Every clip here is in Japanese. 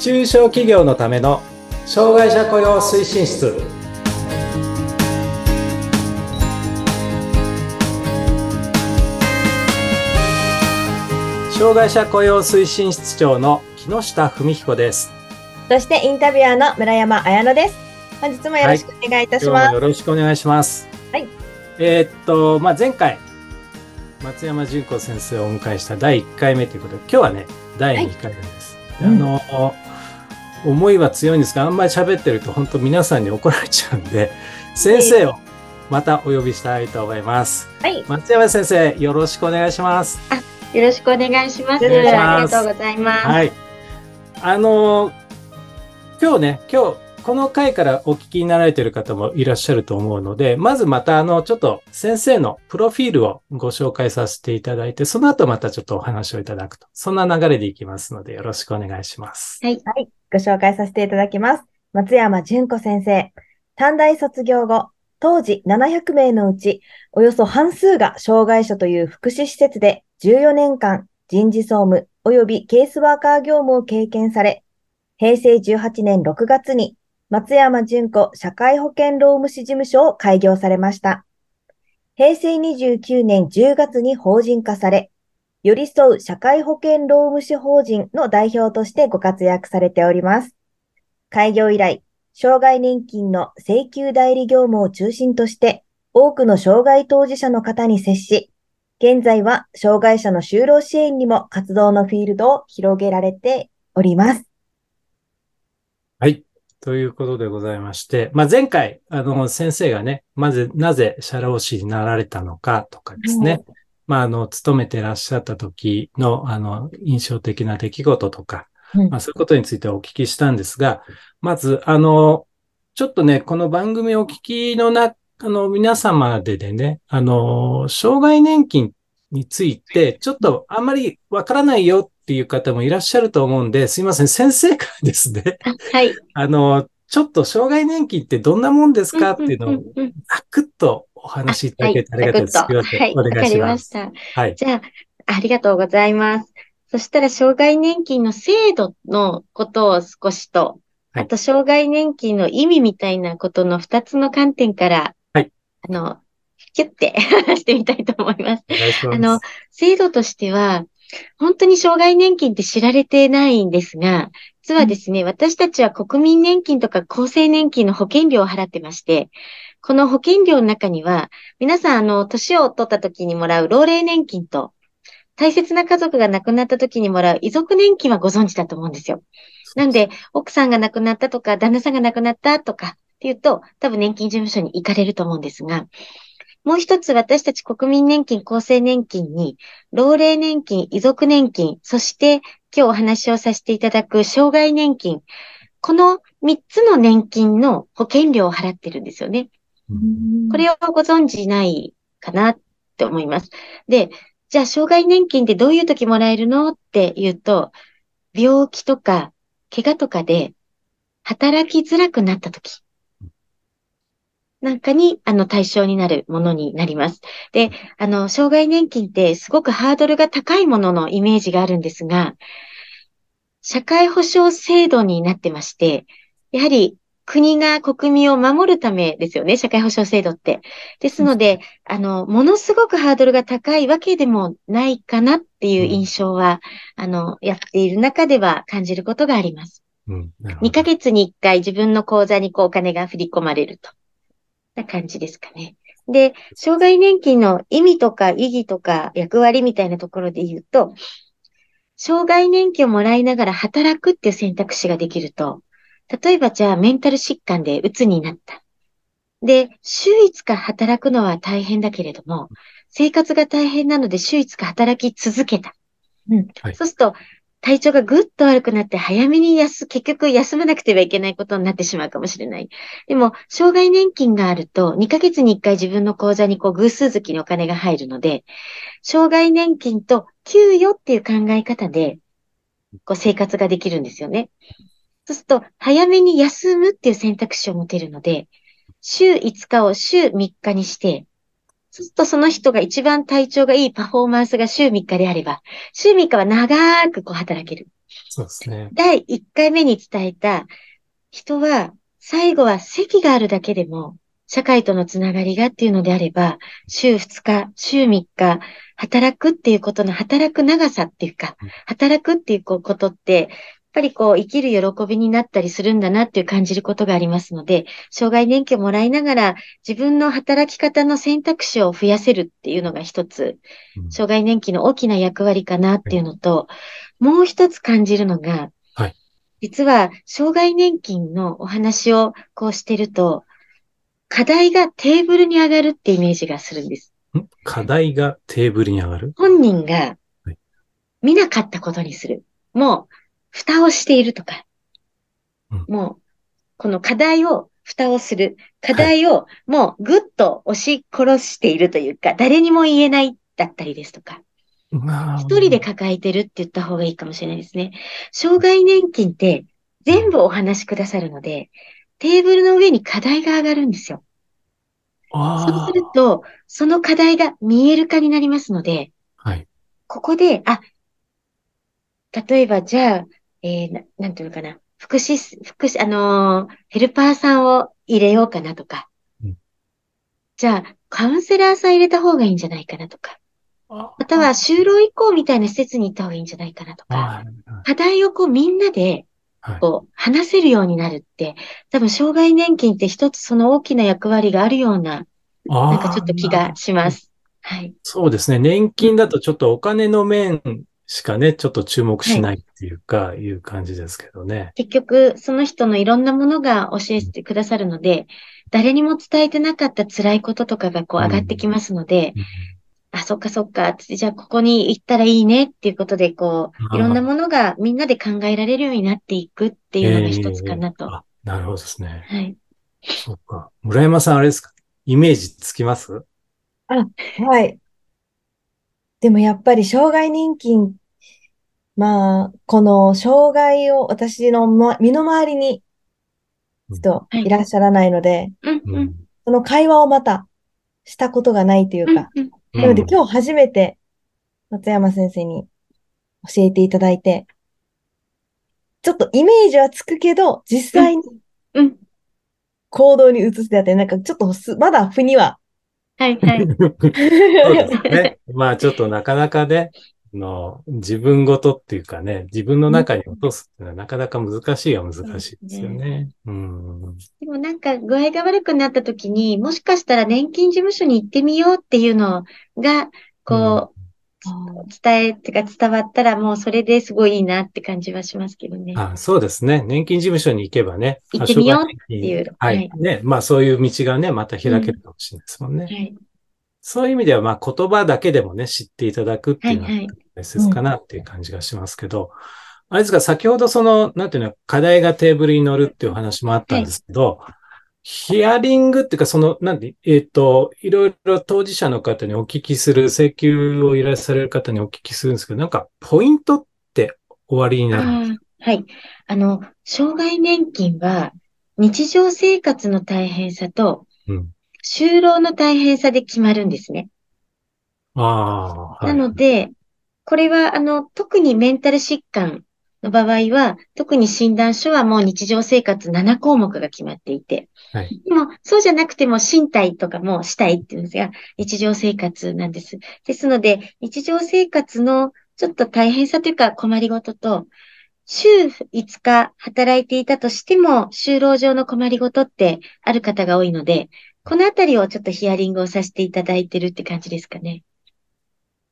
中小企業のための障害者雇用推進室。障害者雇用推進室長の木下文彦です。そしてインタビュアーの村山彩乃です。本日もよろしくお願いいたします、はい、よろしくお願いします。はい。えー、っとまあ前回松山純子先生をお迎えした第1回目ということで今日はね第2回目です、はい、あの、うん思いは強いんですが、あんまり喋ってると本当皆さんに怒られちゃうんで、先生をまたお呼びしたいと思います。はい。松山先生、よろしくお願いします。あ、よろしくお願いします。ありがとうございます。はい。あの、今日ね、今日、この回からお聞きになられている方もいらっしゃると思うので、まずまたあの、ちょっと先生のプロフィールをご紹介させていただいて、その後またちょっとお話をいただくと。そんな流れでいきますので、よろしくお願いします。はい。はい。ご紹介させていただきます。松山純子先生。短大卒業後、当時700名のうち、およそ半数が障害者という福祉施設で14年間人事総務及びケースワーカー業務を経験され、平成18年6月に松山純子社会保険労務士事務所を開業されました。平成29年10月に法人化され、寄り添う社会保険労務士法人の代表としてご活躍されております。開業以来、障害年金の請求代理業務を中心として、多くの障害当事者の方に接し、現在は障害者の就労支援にも活動のフィールドを広げられております。はい。ということでございまして、まあ、前回、あの、先生がね、まず、なぜ社労士になられたのかとかですね、うんまあ、あの、勤めてらっしゃった時の、あの、印象的な出来事とか、まあ、そういうことについてお聞きしたんですが、まず、あの、ちょっとね、この番組をお聞きのな、あの、皆様ででね、あの、障害年金について、ちょっとあんまりわからないよっていう方もいらっしゃると思うんで、すいません、先生からですね。はい。あの、ちょっと障害年金ってどんなもんですか？っていうのを、ざくっとお話しいただけてありがたいです。はい、はい、お願いします。わかりました。はい。じゃあ、ありがとうございます。そしたら、障害年金の制度のことを少しと、あと、障害年金の意味みたいなことの二つの観点から、はい。あの、キュッて 話してみたいと思います。あの、制度としては、本当に障害年金って知られてないんですが、実はですね、うん、私たちは国民年金とか厚生年金の保険料を払ってまして、この保険料の中には、皆さん、あの、年を取った時にもらう老齢年金と、大切な家族が亡くなった時にもらう遺族年金はご存知だと思うんですよ。なんで、奥さんが亡くなったとか、旦那さんが亡くなったとかっていうと、多分年金事務所に行かれると思うんですが、もう一つ私たち国民年金、厚生年金に、老齢年金、遺族年金、そして今日お話をさせていただく障害年金、この三つの年金の保険料を払ってるんですよね。これをご存知ないかなって思います。で、じゃあ、障害年金ってどういう時もらえるのって言うと、病気とか、怪我とかで、働きづらくなった時、なんかに、あの、対象になるものになります。で、あの、障害年金ってすごくハードルが高いもののイメージがあるんですが、社会保障制度になってまして、やはり国が国民を守るためですよね、社会保障制度って。ですので、あの、ものすごくハードルが高いわけでもないかなっていう印象は、うん、あの、やっている中では感じることがあります。うん、2ヶ月に1回自分の口座にこうお金が振り込まれると。な感じですかね。で、障害年金の意味とか意義とか役割みたいなところで言うと、障害年金をもらいながら働くっていう選択肢ができると、例えばじゃあメンタル疾患で鬱になった。で、週5日働くのは大変だけれども、生活が大変なので週5日働き続けた。うん。はい、そうすると、体調がぐっと悪くなって早めに休、結局休まなくてはいけないことになってしまうかもしれない。でも、障害年金があると、2ヶ月に1回自分の口座にこう偶数月にお金が入るので、障害年金と給与っていう考え方で、こう生活ができるんですよね。そうすると、早めに休むっていう選択肢を持てるので、週5日を週3日にして、そうするとその人が一番体調がいいパフォーマンスが週3日であれば、週3日は長くこう働ける。そうですね。第1回目に伝えた人は、最後は席があるだけでも、社会とのつながりがっていうのであれば、週2日、週3日、働くっていうことの働く長さっていうか、働くっていうことって、ぱりこう、生きる喜びになったりするんだなっていう感じることがありますので、障害年金をもらいながら、自分の働き方の選択肢を増やせるっていうのが一つ、障害年金の大きな役割かなっていうのと、もう一つ感じるのが、はい、実は、障害年金のお話をこうしてると、課題がテーブルに上がるってイメージがするんです。課題がテーブルに上がる？本人が見なかったことにする。もう、蓋をしているとか、うん、もう、この課題を蓋をする。課題をもうぐっと押し殺しているというか、誰にも言えないだったりですとか。一人で抱えてるって言った方がいいかもしれないですね。障害年金って全部お話しくださるので、テーブルの上に課題が上がるんですよ。そうすると、その課題が見える化になりますので、はい、ここで、あ、例えばじゃあ、えー、ななんていうのかな。福祉、福祉、あのー、ヘルパーさんを入れようかなとか。うん、じゃあ、カウンセラーさん入れた方がいいんじゃないかなとか。または、就労移行みたいな施設に行った方がいいんじゃないかなとか。課題をこうみんなで、こう、話せるようになるって、多分、障害年金って一つその大きな役割があるような、なんかちょっと気がします。はい。そうですね。年金だとちょっとお金の面しかね、ちょっと注目しないっていうか、はい、いう感じですけどね。結局、その人のいろんなものが教えてくださるので、誰にも伝えてなかった辛いこととかがこう上がってきますので、うん、あ、そっかそっか、じゃあここに行ったらいいねっていうことで、こう、いろんなものがみんなで考えられるようになっていくっていうのが一つかなと。えー、なるほどですね。はい。そっか。村山さんあれですか？イメージつきます？あ、はい。でもやっぱり障害年金まあ、この障害を私の、ま、身の回りに人い。らっしゃらないので、その会話をまたしたことがないというか、なので今日初めて松山先生に教えていただいて、ちょっとイメージはつくけど、実際に行動に移すであって、なんかちょっとす、まだ腑には。はいはい。そうですね。まあちょっとなかなかね、の自分ごとっていうかね、自分の中に落とすっていうのはなかなか難しいは難しいですよね。うん、でもなんか具合が悪くなった時に、もしかしたら年金事務所に行ってみようっていうのが、こう、うん、伝え、ってか伝わったらもうそれですごいいいなって感じはしますけどね。あそうですね。年金事務所に行けばね。行ってみようっていう。はい。はい、ね。まあそういう道がね、また開けるかもしれないですもんね。うん、はいそういう意味では、まあ言葉だけでもね、知っていただくっていうのは大切かなっていう感じがしますけど、はいはいあれですか、先ほどその、なんていうの、課題がテーブルに乗るっていうお話もあったんですけど、はい、ヒアリングっていうか、その、なんで、えっ、ー、と、いろいろ当事者の方にお聞きする、請求を依頼される方にお聞きするんですけど、なんか、ポイントって終わりになるんですか？はい。あの、障害年金は、日常生活の大変さと、うん、就労の大変さで決まるんですね。ああ、はい、なので、これは、あの、特にメンタル疾患の場合は、特に診断書はもう日常生活7項目が決まっていて、はい、でも、そうじゃなくても身体とかもしたいっていうんですが、日常生活なんです。ですので、日常生活のちょっと大変さというか困りごとと、週5日働いていたとしても、就労上の困りごとってある方が多いので、このあたりをちょっとヒアリングをさせていただいてるって感じですかね。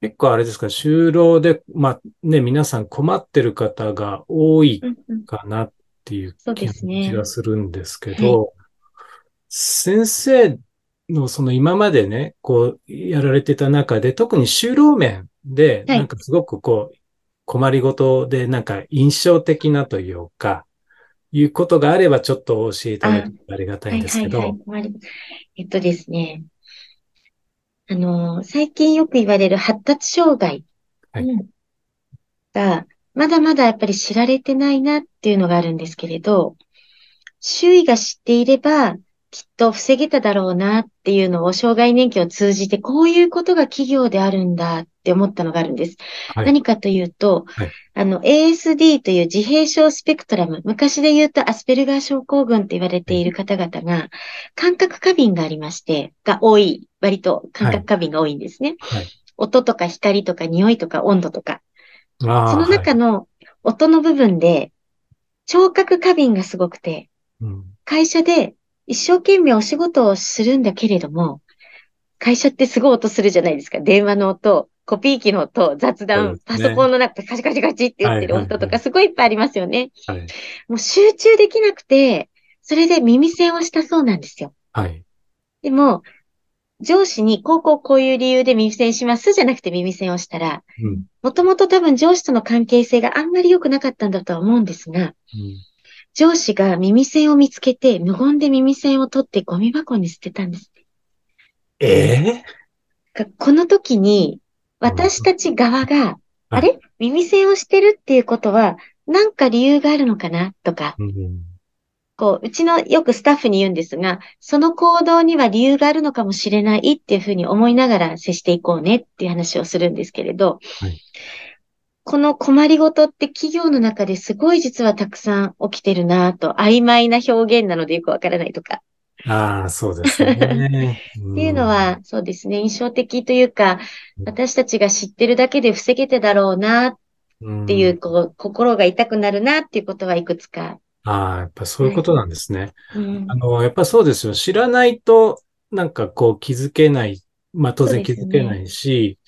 結構あれですか、就労で、まあね、皆さん困ってる方が多いかなっていう気がするんですけど、ねはい、先生のその今までね、こうやられてた中で、特に就労面で、なんかすごくこう、困りごとでなんか印象的なというか、いうことがあればちょっと教えていただありがたいんですけど。はいはいはい、えっとですね。あの、最近よく言われる発達障害が、まだまだやっぱり知られてないなっていうのがあるんですけれど、周囲が知っていれば、きっと防げただろうなっていうのを、障害年金を通じて、こういうことが企業であるんだって思ったのがあるんです。はい。何かというと、はいあの、ASD という自閉症スペクトラム、昔で言うとアスペルガー症候群と言われている方々が、感覚過敏がありまして、が多い、割と感覚過敏が多いんですね。はい。音とか光とか匂いとか温度とか。その中の音の部分で、聴覚過敏がすごくて、はいうん会社で一生懸命お仕事をするんだけれども、会社ってすごい音するじゃないですか。電話の音、コピー機の音、雑談、ねパソコンの中でカチカチカチって言ってる音とかすごいいっぱいありますよね。はい。もう集中できなくて、それで耳栓をしたそうなんですよ。はい。でも、上司にこうこうこういう理由で耳栓しますじゃなくて耳栓をしたら、うん。もともと多分上司との関係性があんまり良くなかったんだとは思うんですが、うん上司が耳栓を見つけて、無言で耳栓を取ってゴミ箱に捨てたんです。ええがこの時に、私たち側が、あれ？耳栓をしてるっていうことは、なんか理由があるのかな？とか、うん。こう、うちのよくスタッフに言うんですが、その行動には理由があるのかもしれないっていうふうに思いながら接していこうねっていう話をするんですけれど、はい。この困りごとって企業の中ですごい実はたくさん起きてるなぁと、曖昧な表現なのでよくわからないとか、ああ、そうですね。っ っていうのは、そうですね、印象的というか、私たちが知ってるだけで防げてだろうなっっていう、こう、心が痛くなるなっていうことはいくつか。ああ、やっぱそういうことなんですね。うんあの、やっぱそうですよ。知らないと、なんかこう気づけない。まあ当然気づけないし、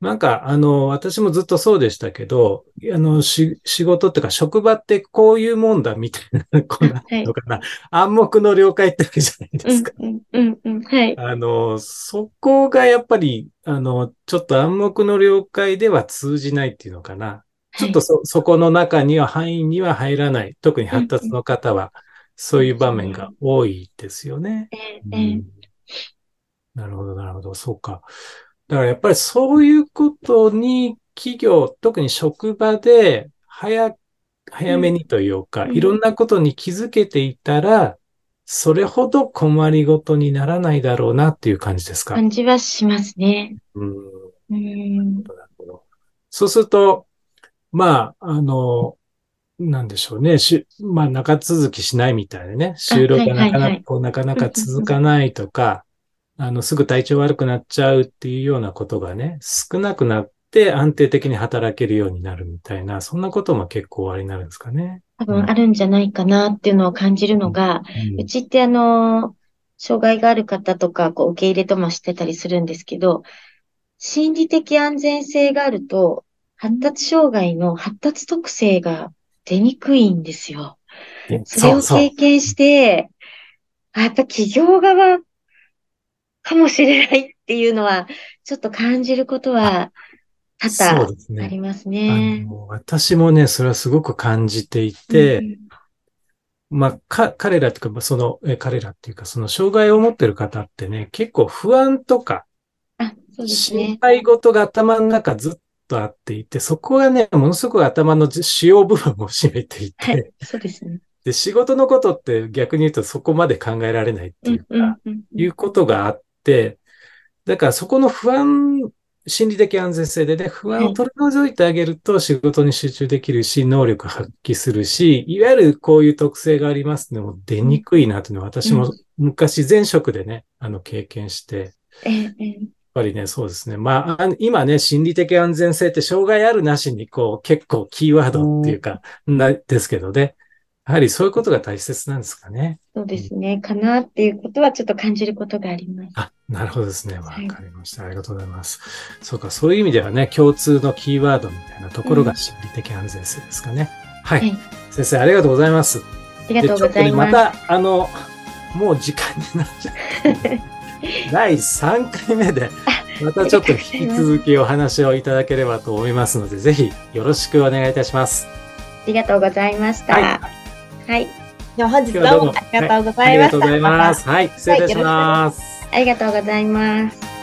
なんかあの、私もずっとそうでしたけど、あの、し、仕事っていうか職場ってこういうもんだみたいな、こんていうのかな、暗黙の了解ってわけじゃないですか。うん、うん、うん、はい。あの、そこがやっぱり、あの、ちょっと暗黙の了解では通じないっていうのかな。ちょっとそ、そこの中には範囲には入らない。特に発達の方は、そういう場面が多いですよね。ええうんなるほど、なるほど。そうか。だからやっぱりそういうことに企業、特に職場で早、早めにというか、うんいろんなことに気づけていたら、それほど困りごとにならないだろうなっていう感じですか？感じはしますね。うんうん。そうすると、まあ、あの、なんでしょうね。しまあ、長続きしないみたいなね。就労がなかなか、はいはいはいこうなかなか続かないとか、あの、すぐ体調悪くなっちゃうっていうようなことがね、少なくなって安定的に働けるようになるみたいな、そんなことも結構おありになるんですかね。多分あるんじゃないかなっていうのを感じるのが、うんうちってあの、障害がある方とか、こう、受け入れともしてたりするんですけど、心理的安全性があると、発達障害の発達特性が出にくいんですよ。それを経験して、あやっぱ企業側かもしれないっていうのは、ちょっと感じることは多々ありますあね。の私もね、それはすごく感じていて、うんまあ、か、彼らっていうか、その、え、彼らっていうか、その障害を持ってる方ってね、結構不安とか、あ、そうです心ね。配事が頭の中ずっとあっていて、そこがね、ものすごく頭の主要部分を占めていて、はい、そうですね。で、仕事のことって逆に言うとそこまで考えられないっていうか、うんうんうんいうことがあって、だからそこの不安、心理的安全性でね、不安を取り除いてあげると仕事に集中できるし、能力発揮するし、いわゆるこういう特性がありますのも出にくいなというのは私も昔前職でね、あの経験して、やっぱりね、そうですね。まあ、あ今ね、心理的安全性って障害あるなしに、こう、結構キーワードっていうか、な、ですけどね。やはりそういうことが大切なんですかね。そうですね。かなっていうことはちょっと感じることがあります。あ、なるほどですね。わはいかりました。ありがとうございます。そうか、そういう意味ではね、共通のキーワードみたいなところが心理的安全性ですかね。はい。はい先生、ありがとうございます。ありがとうございます。また、あの、もう時間になっちゃう。第3回目で、またちょっと引き続きお話をいただければと思いますので、ぜひよろしくお願いいたします。ありがとうございました。ははい。では本日どう今日はどうももありがとうござありがとういました。ございます。はい、失礼いたします。ありがとうございます。